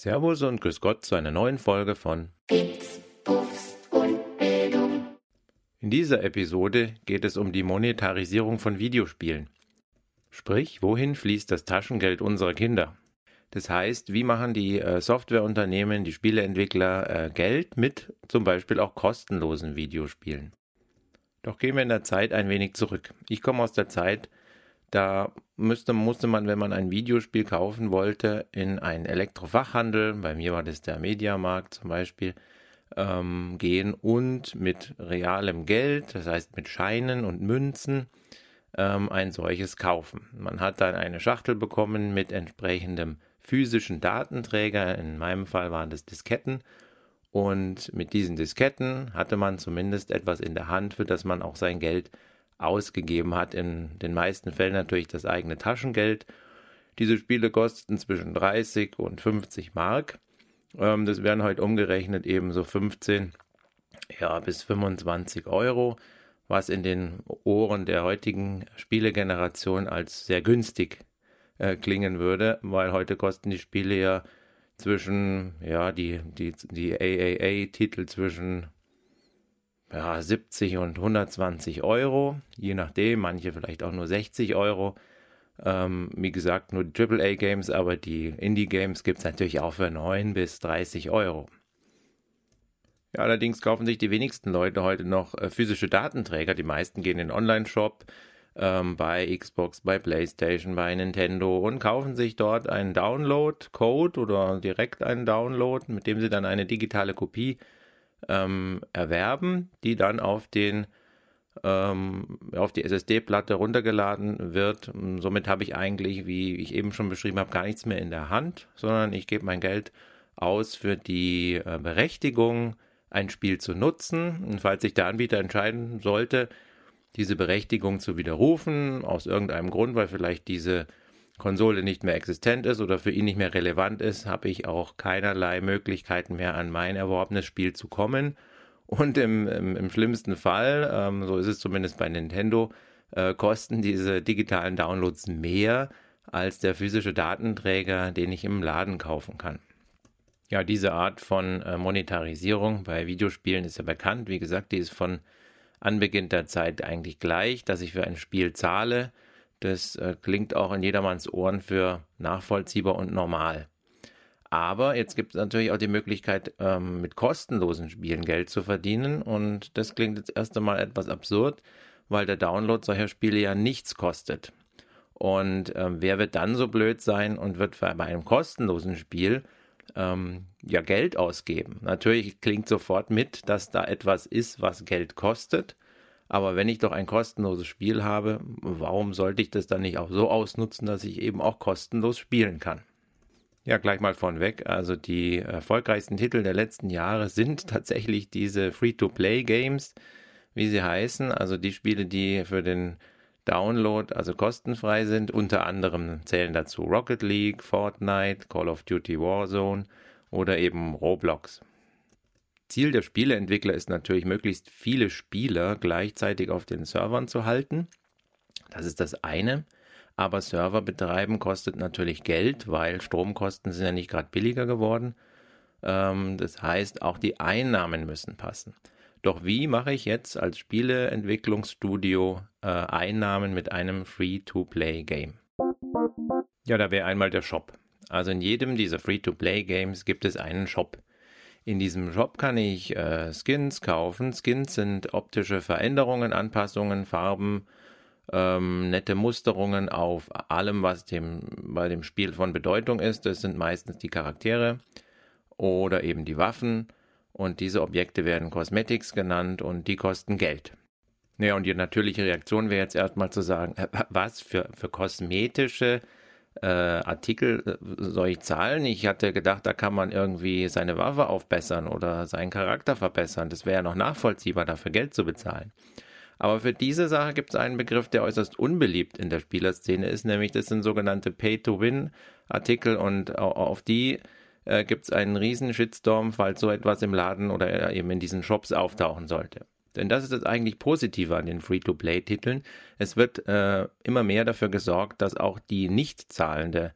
Servus und Grüß Gott zu einer neuen Folge von Bits, Buffs und Bildung. In dieser Episode geht es um die Monetarisierung von Videospielen. Sprich, wohin fließt das Taschengeld unserer Kinder? Das heißt, wie machen die äh, Softwareunternehmen, die Spieleentwickler äh, Geld mit zum Beispiel auch kostenlosen Videospielen? Doch gehen wir in der Zeit ein wenig zurück. Ich komme aus der Zeit, da müsste, musste man, wenn man ein Videospiel kaufen wollte, in einen Elektrofachhandel, bei mir war das der Mediamarkt zum Beispiel, ähm, gehen und mit realem Geld, das heißt mit Scheinen und Münzen, ähm, ein solches kaufen. Man hat dann eine Schachtel bekommen mit entsprechendem physischen Datenträger, in meinem Fall waren das Disketten, und mit diesen Disketten hatte man zumindest etwas in der Hand, für das man auch sein Geld ausgegeben hat. In den meisten Fällen natürlich das eigene Taschengeld. Diese Spiele kosten zwischen 30 und 50 Mark. Ähm, das wären heute umgerechnet eben so 15 ja, bis 25 Euro, was in den Ohren der heutigen Spielegeneration als sehr günstig äh, klingen würde, weil heute kosten die Spiele ja zwischen, ja, die, die, die AAA-Titel zwischen ja, 70 und 120 Euro, je nachdem, manche vielleicht auch nur 60 Euro. Ähm, wie gesagt, nur die AAA-Games, aber die Indie-Games gibt es natürlich auch für 9 bis 30 Euro. Ja, allerdings kaufen sich die wenigsten Leute heute noch äh, physische Datenträger. Die meisten gehen in den Online-Shop ähm, bei Xbox, bei PlayStation, bei Nintendo und kaufen sich dort einen Download-Code oder direkt einen Download, mit dem sie dann eine digitale Kopie ähm, erwerben, die dann auf den ähm, auf die SSD-Platte runtergeladen wird. Somit habe ich eigentlich, wie ich eben schon beschrieben habe, gar nichts mehr in der Hand, sondern ich gebe mein Geld aus für die äh, Berechtigung, ein Spiel zu nutzen. Und falls sich der Anbieter entscheiden sollte, diese Berechtigung zu widerrufen, aus irgendeinem Grund, weil vielleicht diese Konsole nicht mehr existent ist oder für ihn nicht mehr relevant ist, habe ich auch keinerlei Möglichkeiten mehr an mein erworbenes Spiel zu kommen. Und im, im, im schlimmsten Fall, ähm, so ist es zumindest bei Nintendo, äh, kosten diese digitalen Downloads mehr als der physische Datenträger, den ich im Laden kaufen kann. Ja, diese Art von äh, Monetarisierung bei Videospielen ist ja bekannt. Wie gesagt, die ist von Anbeginn der Zeit eigentlich gleich, dass ich für ein Spiel zahle das äh, klingt auch in jedermanns Ohren für nachvollziehbar und normal. Aber jetzt gibt es natürlich auch die Möglichkeit, ähm, mit kostenlosen Spielen Geld zu verdienen. Und das klingt jetzt erst einmal etwas absurd, weil der Download solcher Spiele ja nichts kostet. Und ähm, wer wird dann so blöd sein und wird bei einem kostenlosen Spiel ähm, ja Geld ausgeben? Natürlich klingt sofort mit, dass da etwas ist, was Geld kostet. Aber wenn ich doch ein kostenloses Spiel habe, warum sollte ich das dann nicht auch so ausnutzen, dass ich eben auch kostenlos spielen kann? Ja, gleich mal vornweg. Also die erfolgreichsten Titel der letzten Jahre sind tatsächlich diese Free-to-Play-Games, wie sie heißen. Also die Spiele, die für den Download also kostenfrei sind. Unter anderem zählen dazu Rocket League, Fortnite, Call of Duty Warzone oder eben Roblox. Ziel der Spieleentwickler ist natürlich, möglichst viele Spieler gleichzeitig auf den Servern zu halten. Das ist das eine. Aber Server betreiben kostet natürlich Geld, weil Stromkosten sind ja nicht gerade billiger geworden. Ähm, das heißt, auch die Einnahmen müssen passen. Doch wie mache ich jetzt als Spieleentwicklungsstudio äh, Einnahmen mit einem Free-to-Play-Game? Ja, da wäre einmal der Shop. Also in jedem dieser Free-to-Play-Games gibt es einen Shop. In diesem Shop kann ich äh, Skins kaufen. Skins sind optische Veränderungen, Anpassungen, Farben, ähm, nette Musterungen auf allem, was dem, bei dem Spiel von Bedeutung ist. Das sind meistens die Charaktere oder eben die Waffen. Und diese Objekte werden Cosmetics genannt und die kosten Geld. Naja, und die natürliche Reaktion wäre jetzt erstmal zu sagen, äh, was für, für kosmetische äh, Artikel äh, soll ich zahlen? Ich hatte gedacht, da kann man irgendwie seine Waffe aufbessern oder seinen Charakter verbessern. Das wäre ja noch nachvollziehbar, dafür Geld zu bezahlen. Aber für diese Sache gibt es einen Begriff, der äußerst unbeliebt in der Spielerszene ist, nämlich das sind sogenannte Pay-to-Win-Artikel und auf die äh, gibt es einen riesen Shitstorm, falls so etwas im Laden oder eben in diesen Shops auftauchen sollte. Denn das ist das eigentlich Positive an den Free-to-Play-Titeln. Es wird äh, immer mehr dafür gesorgt, dass auch die nicht zahlende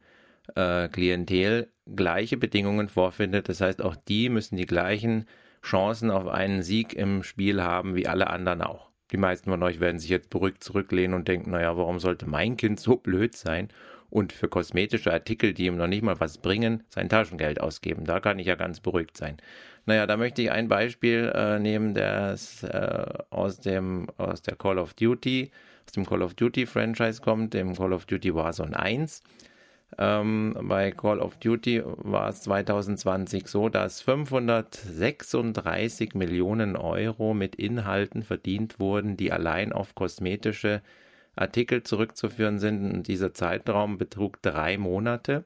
äh, Klientel gleiche Bedingungen vorfindet. Das heißt, auch die müssen die gleichen Chancen auf einen Sieg im Spiel haben wie alle anderen auch. Die meisten von euch werden sich jetzt beruhigt zurücklehnen und denken, naja, warum sollte mein Kind so blöd sein und für kosmetische Artikel, die ihm noch nicht mal was bringen, sein Taschengeld ausgeben? Da kann ich ja ganz beruhigt sein. Naja, da möchte ich ein Beispiel äh, nehmen, das äh, aus dem aus der Call of Duty, aus dem Call of Duty Franchise kommt, dem Call of Duty Warzone 1. Ähm, bei Call of Duty war es 2020 so, dass 536 Millionen Euro mit Inhalten verdient wurden, die allein auf kosmetische Artikel zurückzuführen sind. Und dieser Zeitraum betrug drei Monate.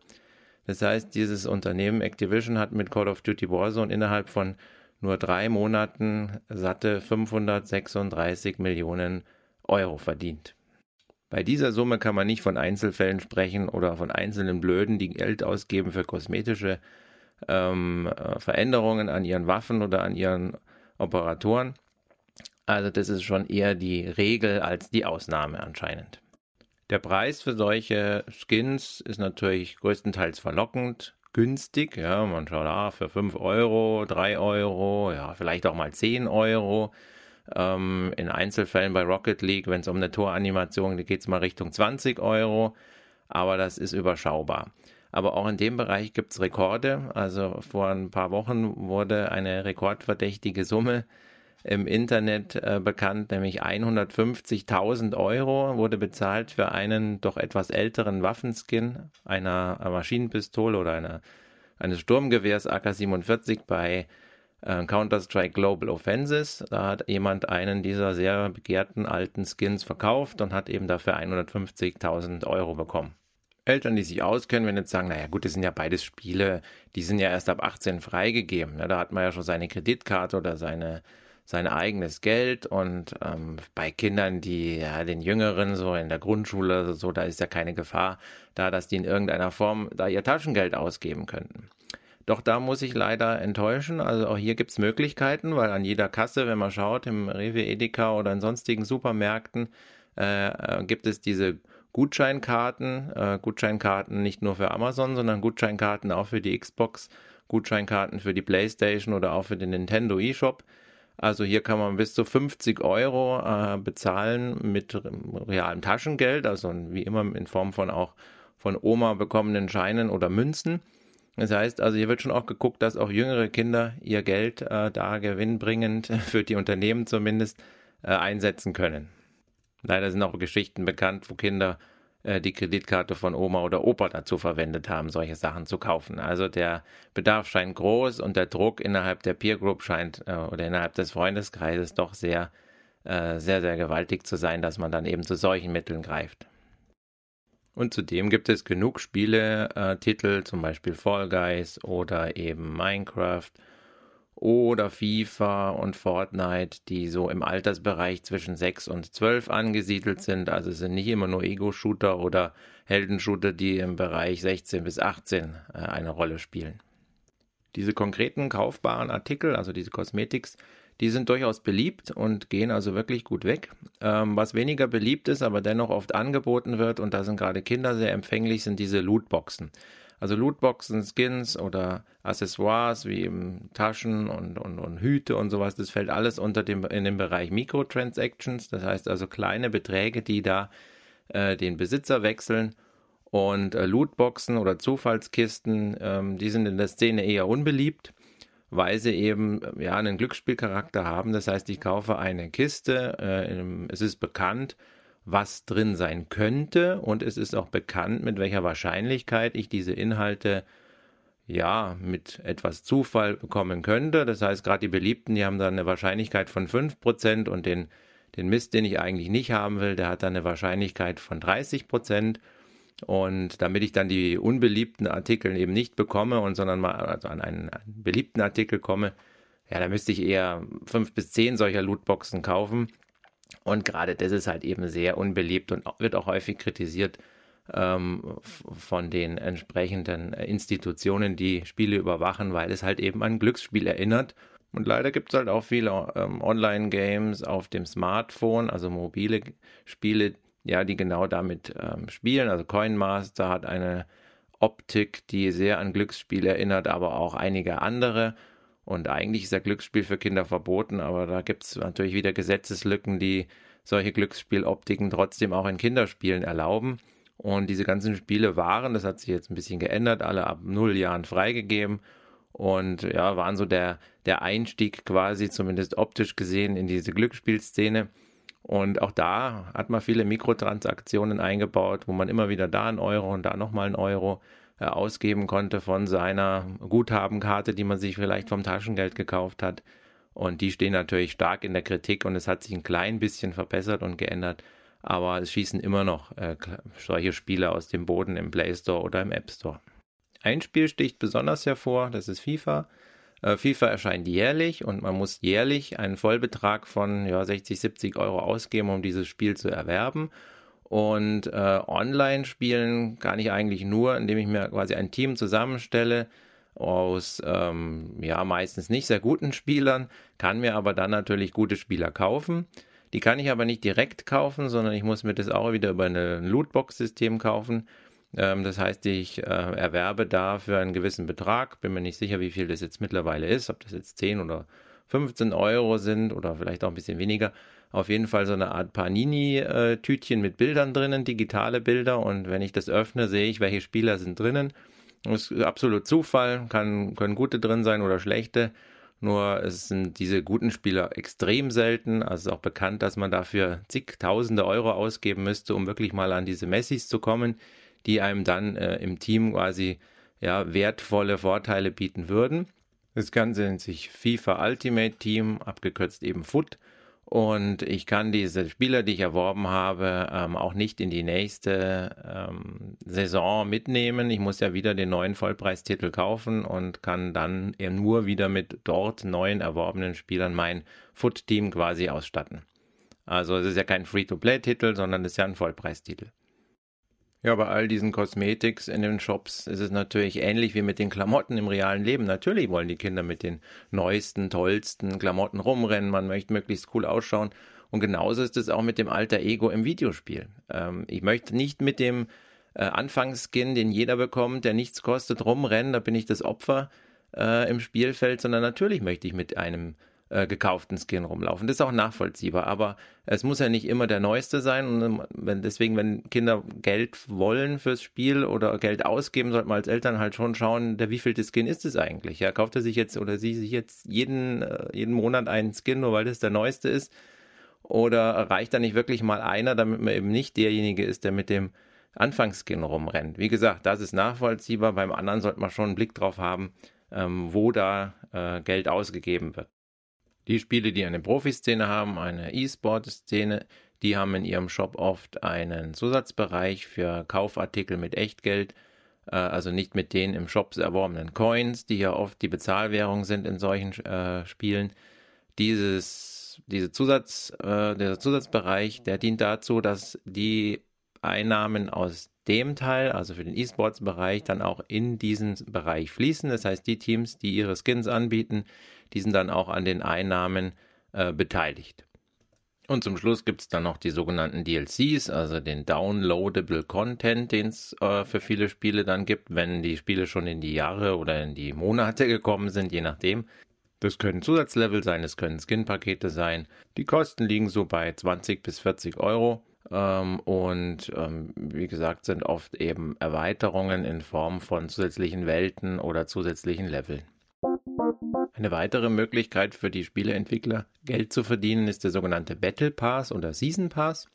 Das heißt, dieses Unternehmen Activision hat mit Call of Duty Warzone innerhalb von nur drei Monaten satte 536 Millionen Euro verdient. Bei dieser Summe kann man nicht von Einzelfällen sprechen oder von einzelnen Blöden, die Geld ausgeben für kosmetische ähm, äh, Veränderungen an ihren Waffen oder an ihren Operatoren. Also das ist schon eher die Regel als die Ausnahme anscheinend. Der Preis für solche Skins ist natürlich größtenteils verlockend, günstig. Ja, man schaut, ah, für 5 Euro, 3 Euro, ja, vielleicht auch mal 10 Euro. Ähm, in Einzelfällen bei Rocket League, wenn es um eine Toranimation geht, geht es mal Richtung 20 Euro, aber das ist überschaubar. Aber auch in dem Bereich gibt es Rekorde. Also vor ein paar Wochen wurde eine rekordverdächtige Summe im Internet äh, bekannt, nämlich 150.000 Euro wurde bezahlt für einen doch etwas älteren Waffenskin einer Maschinenpistole oder einer, eines Sturmgewehrs AK-47 bei äh, Counter-Strike Global Offenses. Da hat jemand einen dieser sehr begehrten alten Skins verkauft und hat eben dafür 150.000 Euro bekommen. Eltern, die sich auskennen, wenn jetzt sagen, naja gut, das sind ja beides Spiele, die sind ja erst ab 18 freigegeben. Ja, da hat man ja schon seine Kreditkarte oder seine, sein eigenes Geld und ähm, bei Kindern, die ja den Jüngeren so in der Grundschule so, da ist ja keine Gefahr da, dass die in irgendeiner Form da ihr Taschengeld ausgeben könnten. Doch da muss ich leider enttäuschen. Also auch hier gibt es Möglichkeiten, weil an jeder Kasse, wenn man schaut, im Rewe, Edeka oder in sonstigen Supermärkten, äh, äh, gibt es diese Gutscheinkarten. Äh, Gutscheinkarten nicht nur für Amazon, sondern Gutscheinkarten auch für die Xbox, Gutscheinkarten für die PlayStation oder auch für den Nintendo eShop. Also hier kann man bis zu 50 Euro äh, bezahlen mit realem Taschengeld, also wie immer in Form von auch von Oma bekommenen Scheinen oder Münzen. Das heißt, also hier wird schon auch geguckt, dass auch jüngere Kinder ihr Geld äh, da gewinnbringend für die Unternehmen zumindest äh, einsetzen können. Leider sind auch Geschichten bekannt, wo Kinder äh, die Kreditkarte von Oma oder Opa dazu verwendet haben, solche Sachen zu kaufen. Also der Bedarf scheint groß und der Druck innerhalb der Peer Group scheint äh, oder innerhalb des Freundeskreises doch sehr, äh, sehr, sehr gewaltig zu sein, dass man dann eben zu solchen Mitteln greift. Und zudem gibt es genug Spiele-Titel, äh, zum Beispiel Fall Guys oder eben Minecraft oder FIFA und Fortnite, die so im Altersbereich zwischen 6 und 12 angesiedelt sind. Also es sind nicht immer nur Ego-Shooter oder Heldenshooter, die im Bereich 16 bis 18 äh, eine Rolle spielen. Diese konkreten kaufbaren Artikel, also diese Cosmetics, die sind durchaus beliebt und gehen also wirklich gut weg. Ähm, was weniger beliebt ist, aber dennoch oft angeboten wird, und da sind gerade Kinder sehr empfänglich, sind diese Lootboxen. Also Lootboxen, Skins oder Accessoires wie eben Taschen und, und, und Hüte und sowas, das fällt alles unter dem, in den Bereich Microtransactions. Das heißt also kleine Beträge, die da äh, den Besitzer wechseln. Und äh, Lootboxen oder Zufallskisten, ähm, die sind in der Szene eher unbeliebt weil sie eben ja einen Glücksspielcharakter haben. Das heißt, ich kaufe eine Kiste, äh, es ist bekannt, was drin sein könnte und es ist auch bekannt, mit welcher Wahrscheinlichkeit ich diese Inhalte ja mit etwas Zufall bekommen könnte. Das heißt, gerade die Beliebten, die haben dann eine Wahrscheinlichkeit von 5% und den, den Mist, den ich eigentlich nicht haben will, der hat dann eine Wahrscheinlichkeit von 30%. Und damit ich dann die unbeliebten Artikel eben nicht bekomme und sondern mal also an einen, beliebten Artikel komme, ja, da müsste ich eher fünf bis zehn solcher Lootboxen kaufen. Und gerade das ist halt eben sehr unbeliebt und wird auch häufig kritisiert ähm, von den entsprechenden Institutionen, die Spiele überwachen, weil es halt eben an Glücksspiel erinnert. Und leider gibt es halt auch viele ähm, Online-Games auf dem Smartphone, also mobile Spiele, ja, die genau damit ähm, spielen. Also Coinmaster hat eine Optik, die sehr an Glücksspiel erinnert, aber auch einige andere. Und eigentlich ist ja Glücksspiel für Kinder verboten, aber da gibt es natürlich wieder Gesetzeslücken, die solche Glücksspieloptiken trotzdem auch in Kinderspielen erlauben. Und diese ganzen Spiele waren, das hat sich jetzt ein bisschen geändert, alle ab null Jahren freigegeben und ja, waren so der, der Einstieg quasi, zumindest optisch gesehen, in diese Glücksspielszene. Und auch da hat man viele Mikrotransaktionen eingebaut, wo man immer wieder da einen Euro und da nochmal einen Euro ausgeben konnte von seiner Guthabenkarte, die man sich vielleicht vom Taschengeld gekauft hat. Und die stehen natürlich stark in der Kritik und es hat sich ein klein bisschen verbessert und geändert. Aber es schießen immer noch äh, solche Spiele aus dem Boden im Play Store oder im App Store. Ein Spiel sticht besonders hervor, das ist FIFA. Äh, FIFA erscheint jährlich und man muss jährlich einen Vollbetrag von ja, 60, 70 Euro ausgeben, um dieses Spiel zu erwerben. Und äh, online spielen kann ich eigentlich nur, indem ich mir quasi ein Team zusammenstelle aus ähm, ja meistens nicht sehr guten Spielern, kann mir aber dann natürlich gute Spieler kaufen. Die kann ich aber nicht direkt kaufen, sondern ich muss mir das auch wieder über ein Lootbox-System kaufen. Ähm, das heißt, ich äh, erwerbe da für einen gewissen Betrag, bin mir nicht sicher, wie viel das jetzt mittlerweile ist, ob das jetzt 10 oder 15 Euro sind oder vielleicht auch ein bisschen weniger. Auf jeden Fall so eine Art Panini-Tütchen mit Bildern drinnen, digitale Bilder. Und wenn ich das öffne, sehe ich, welche Spieler sind drinnen. Das ist absolut Zufall, kann, können gute drin sein oder schlechte. Nur es sind diese guten Spieler extrem selten. Also es ist auch bekannt, dass man dafür zigtausende Euro ausgeben müsste, um wirklich mal an diese Messis zu kommen, die einem dann äh, im Team quasi ja, wertvolle Vorteile bieten würden. Das Ganze nennt sich FIFA Ultimate Team, abgekürzt eben FUT. Und ich kann diese Spieler, die ich erworben habe, ähm, auch nicht in die nächste ähm, Saison mitnehmen. Ich muss ja wieder den neuen Vollpreistitel kaufen und kann dann nur wieder mit dort neuen erworbenen Spielern mein Foot-Team quasi ausstatten. Also es ist ja kein Free-to-Play-Titel, sondern es ist ja ein Vollpreistitel. Ja, bei all diesen Cosmetics in den Shops ist es natürlich ähnlich wie mit den Klamotten im realen Leben. Natürlich wollen die Kinder mit den neuesten, tollsten Klamotten rumrennen. Man möchte möglichst cool ausschauen. Und genauso ist es auch mit dem alter Ego im Videospiel. Ähm, ich möchte nicht mit dem äh, Anfangsskin, den jeder bekommt, der nichts kostet, rumrennen. Da bin ich das Opfer äh, im Spielfeld, sondern natürlich möchte ich mit einem äh, gekauften Skin rumlaufen. Das ist auch nachvollziehbar, aber es muss ja nicht immer der neueste sein. Und ähm, wenn, deswegen, wenn Kinder Geld wollen fürs Spiel oder Geld ausgeben, sollte man als Eltern halt schon schauen, der wievielte Skin ist es eigentlich? Ja, kauft er sich jetzt oder sie sich jetzt jeden, äh, jeden Monat einen Skin, nur weil das der neueste ist? Oder reicht da nicht wirklich mal einer, damit man eben nicht derjenige ist, der mit dem Anfangsskin rumrennt? Wie gesagt, das ist nachvollziehbar. Beim anderen sollte man schon einen Blick drauf haben, ähm, wo da äh, Geld ausgegeben wird. Die Spiele, die eine Profiszene haben, eine E-Sport-Szene, die haben in ihrem Shop oft einen Zusatzbereich für Kaufartikel mit Echtgeld, äh, also nicht mit den im Shop erworbenen Coins, die ja oft die Bezahlwährung sind in solchen äh, Spielen. Dieses, diese Zusatz, äh, dieser Zusatzbereich, der dient dazu, dass die Einnahmen aus dem Teil, also für den E-Sports-Bereich, dann auch in diesen Bereich fließen. Das heißt, die Teams, die ihre Skins anbieten, die sind dann auch an den Einnahmen äh, beteiligt. Und zum Schluss gibt es dann noch die sogenannten DLCs, also den Downloadable Content, den es äh, für viele Spiele dann gibt, wenn die Spiele schon in die Jahre oder in die Monate gekommen sind, je nachdem. Das können Zusatzlevel sein, es können Skin-Pakete sein. Die Kosten liegen so bei 20 bis 40 Euro. Ähm, und ähm, wie gesagt, sind oft eben Erweiterungen in Form von zusätzlichen Welten oder zusätzlichen Leveln. Eine weitere Möglichkeit für die Spieleentwickler, Geld zu verdienen, ist der sogenannte Battle Pass oder Season Pass.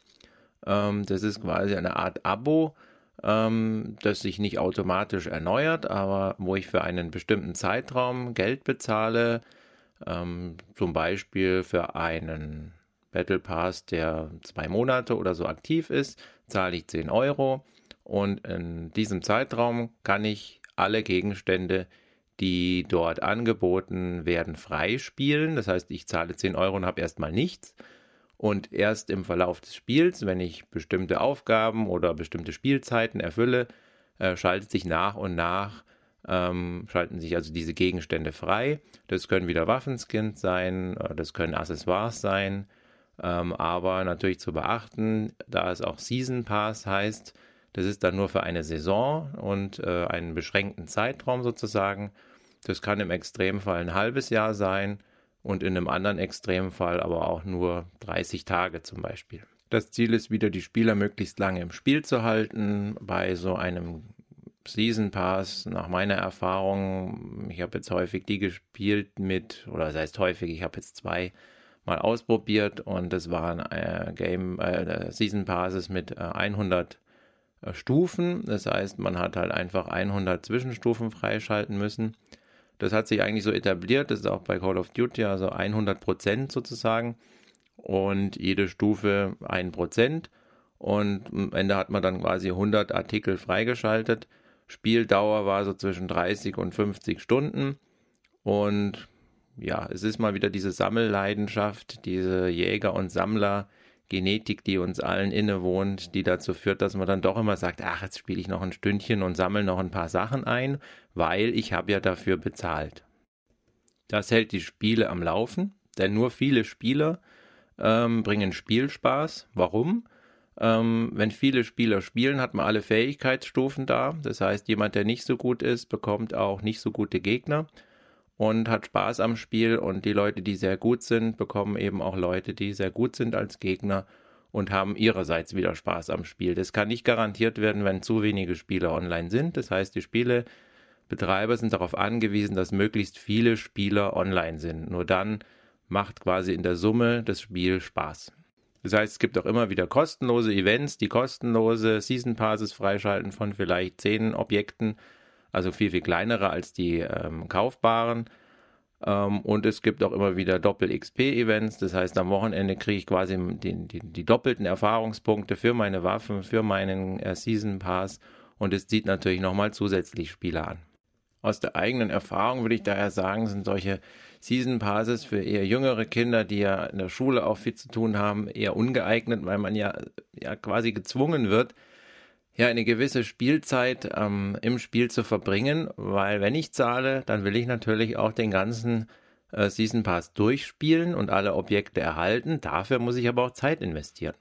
Ähm, das ist quasi eine Art Abo, ähm, das sich nicht automatisch erneuert, aber wo ich für einen bestimmten Zeitraum Geld bezahle, ähm, zum Beispiel für einen Battle Pass, der zwei Monate oder so aktiv ist, zahle ich 10 Euro und in diesem Zeitraum kann ich alle Gegenstände, die dort angeboten werden, freispielen. Das heißt, ich zahle 10 Euro und habe erstmal nichts. Und erst im Verlauf des Spiels, wenn ich bestimmte Aufgaben oder bestimmte Spielzeiten erfülle, äh, schaltet sich nach und nach, ähm, schalten sich also diese Gegenstände frei. Das können wieder Waffenskins sein, äh, das können Accessoires sein, ähm, aber natürlich zu beachten, da es auch Season Pass heißt, Das ist dann nur für eine Saison und äh, einen beschränkten Zeitraum sozusagen. Das kann im Extremfall ein halbes Jahr sein und in einem anderen Extremfall aber auch nur 30 Tage zum Beispiel. Das Ziel ist wieder, die Spieler möglichst lange im Spiel zu halten. Bei so einem Season Pass, nach meiner Erfahrung, ich habe jetzt häufig die gespielt mit, oder das heißt häufig, ich habe jetzt zwei mal ausprobiert und es waren äh, Game äh, Season Passes mit äh, 100 äh, Stufen. Das heißt, man hat halt einfach 100 Zwischenstufen freischalten müssen. Das hat sich eigentlich so etabliert. Das ist auch bei Call of Duty also 100 Prozent sozusagen und jede Stufe 1 Prozent. Und am Ende hat man dann quasi 100 Artikel freigeschaltet. Spieldauer war so zwischen 30 und 50 Stunden. Und ja, es ist mal wieder diese Sammelleidenschaft, diese Jäger- und Sammler-Genetik, die uns allen innewohnt, die dazu führt, dass man dann doch immer sagt, ach, jetzt spiele ich noch ein Stündchen und sammle noch ein paar Sachen ein, weil ich habe ja dafür bezahlt. Das hält die Spiele am Laufen, denn nur viele Spieler ähm, bringen Spielspaß. Warum? Ähm, wenn viele Spieler spielen, hat man alle Fähigkeitsstufen da. Das heißt, jemand, der nicht so gut ist, bekommt auch nicht so gute Gegner und hat Spaß am Spiel. Und die Leute, die sehr gut sind, bekommen eben auch Leute, die sehr gut sind als Gegner und haben ihrerseits wieder Spaß am Spiel. Das kann nicht garantiert werden, wenn zu wenige Spieler online sind. Das heißt, die Spielebetreiber sind darauf angewiesen, dass möglichst viele Spieler online sind. Nur dann macht quasi in der Summe das Spiel Spaß. Das heißt, es gibt auch immer wieder kostenlose Events, die kostenlose Season Passes freischalten von vielleicht zehn Objekten, also viel, viel kleinere als die ähm, kaufbaren. Ähm, und es gibt auch immer wieder Doppel-XP-Events, das heißt, am Wochenende kriege ich quasi die, die, die, doppelten Erfahrungspunkte für meine Waffen, für meinen äh, Season Pass und es zieht natürlich nochmal zusätzlich Spieler an. Aus der eigenen Erfahrung würde ich daher sagen, sind solche Season Passes für eher jüngere Kinder, die ja in der Schule auch viel zu tun haben, eher ungeeignet, weil man ja, ja quasi gezwungen wird, ja eine gewisse Spielzeit ähm, im Spiel zu verbringen, weil wenn ich zahle, dann will ich natürlich auch den ganzen äh, Season Pass durchspielen und alle Objekte erhalten. Dafür muss ich aber auch Zeit investieren.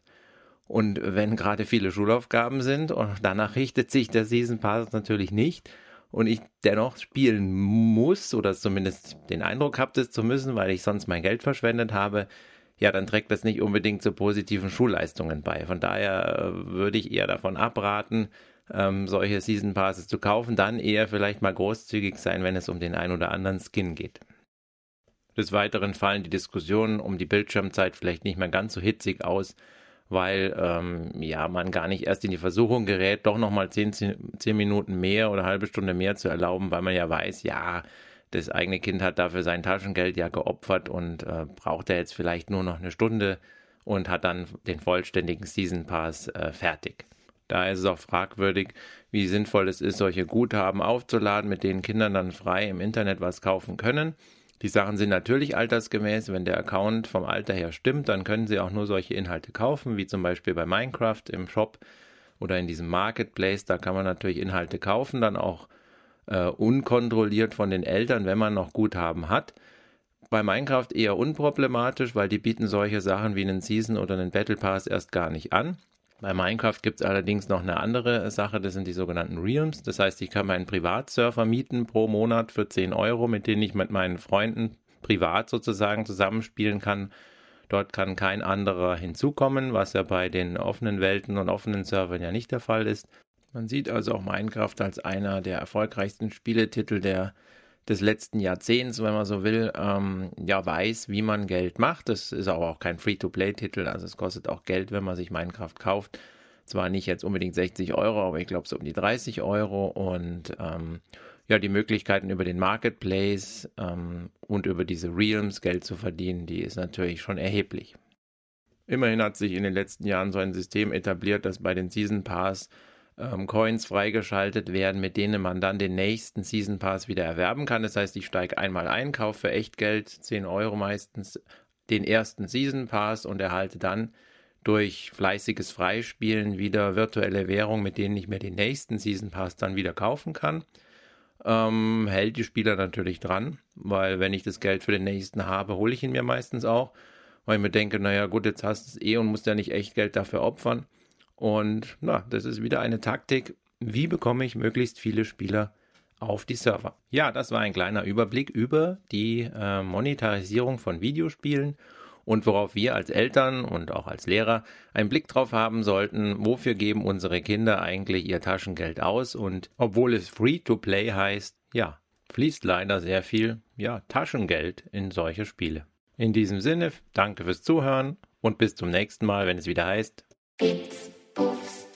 Und wenn gerade viele Schulaufgaben sind und danach richtet sich der Season Pass natürlich nicht, und ich dennoch spielen muss oder zumindest den Eindruck habe, das zu müssen, weil ich sonst mein Geld verschwendet habe, ja, dann trägt das nicht unbedingt zu positiven Schulleistungen bei. Von daher äh, würde ich eher davon abraten, ähm, solche Season Passes zu kaufen, dann eher vielleicht mal großzügig sein, wenn es um den ein oder anderen Skin geht. Des Weiteren fallen die Diskussionen um die Bildschirmzeit vielleicht nicht mehr ganz so hitzig aus, weil ähm, ja man gar nicht erst in die Versuchung gerät, doch nochmal zehn, zehn Minuten mehr oder eine halbe Stunde mehr zu erlauben, weil man ja weiß, ja, das eigene Kind hat dafür sein Taschengeld ja geopfert und äh, braucht er jetzt vielleicht nur noch eine Stunde und hat dann den vollständigen Season Pass äh, fertig. Da ist es auch fragwürdig, wie sinnvoll es ist, solche Guthaben aufzuladen, mit denen Kinder dann frei im Internet was kaufen können. Die Sachen sind natürlich altersgemäß. Wenn der Account vom Alter her stimmt, dann können Sie auch nur solche Inhalte kaufen, wie zum Beispiel bei Minecraft im Shop oder in diesem Marketplace. Da kann man natürlich Inhalte kaufen, dann auch äh, unkontrolliert von den Eltern, wenn man noch Guthaben hat. Bei Minecraft eher unproblematisch, weil die bieten solche Sachen wie einen Season oder einen Battle Pass erst gar nicht an. Bei Minecraft gibt es allerdings noch eine andere Sache, das sind die sogenannten Realms. Das heißt, ich kann meinen Privatsurfer mieten pro Monat für 10 Euro, mit denen ich mit meinen Freunden privat sozusagen zusammenspielen kann. Dort kann kein anderer hinzukommen, was ja bei den offenen Welten und offenen Servern ja nicht der Fall ist. Man sieht also auch Minecraft als einer der erfolgreichsten Spieletitel der des letzten Jahrzehnts, wenn man so will, ähm, ja weiß, wie man Geld macht. Das ist aber auch kein Free-to-Play-Titel, also es kostet auch Geld, wenn man sich Minecraft kauft. Zwar nicht jetzt unbedingt 60 Euro, aber ich glaube so um die 30 Euro und ähm, ja, die Möglichkeiten über den Marketplace ähm, und über diese Realms Geld zu verdienen, die ist natürlich schon erheblich. Immerhin hat sich in den letzten Jahren so ein System etabliert, dass bei den Season Pass ähm, Coins freigeschaltet werden, mit denen man dann den nächsten Season Pass wieder erwerben kann. Das heißt, ich steige einmal ein, kaufe für Echtgeld, 10 Euro meistens, den ersten Season Pass und erhalte dann durch fleißiges Freispielen wieder virtuelle Währung, mit denen ich mir den nächsten Season Pass dann wieder kaufen kann. Ähm, hält die Spieler natürlich dran, weil wenn ich das Geld für den nächsten habe, hole ich ihn mir meistens auch, weil ich mir denke, naja gut, jetzt hast du es eh und musst ja nicht echt Geld dafür opfern. Und na, das ist wieder eine Taktik. Wie bekomme ich möglichst viele Spieler auf die Server? Ja, das war ein kleiner Überblick über die äh, Monetarisierung von Videospielen und worauf wir als Eltern und auch als Lehrer einen Blick drauf haben sollten, wofür geben unsere Kinder eigentlich ihr Taschengeld aus und obwohl es Free-to-Play heißt, ja, fließt leider sehr viel, ja, Taschengeld in solche Spiele. In diesem Sinne, danke fürs Zuhören und bis zum nächsten Mal, wenn es wieder heißt Bits, poofs.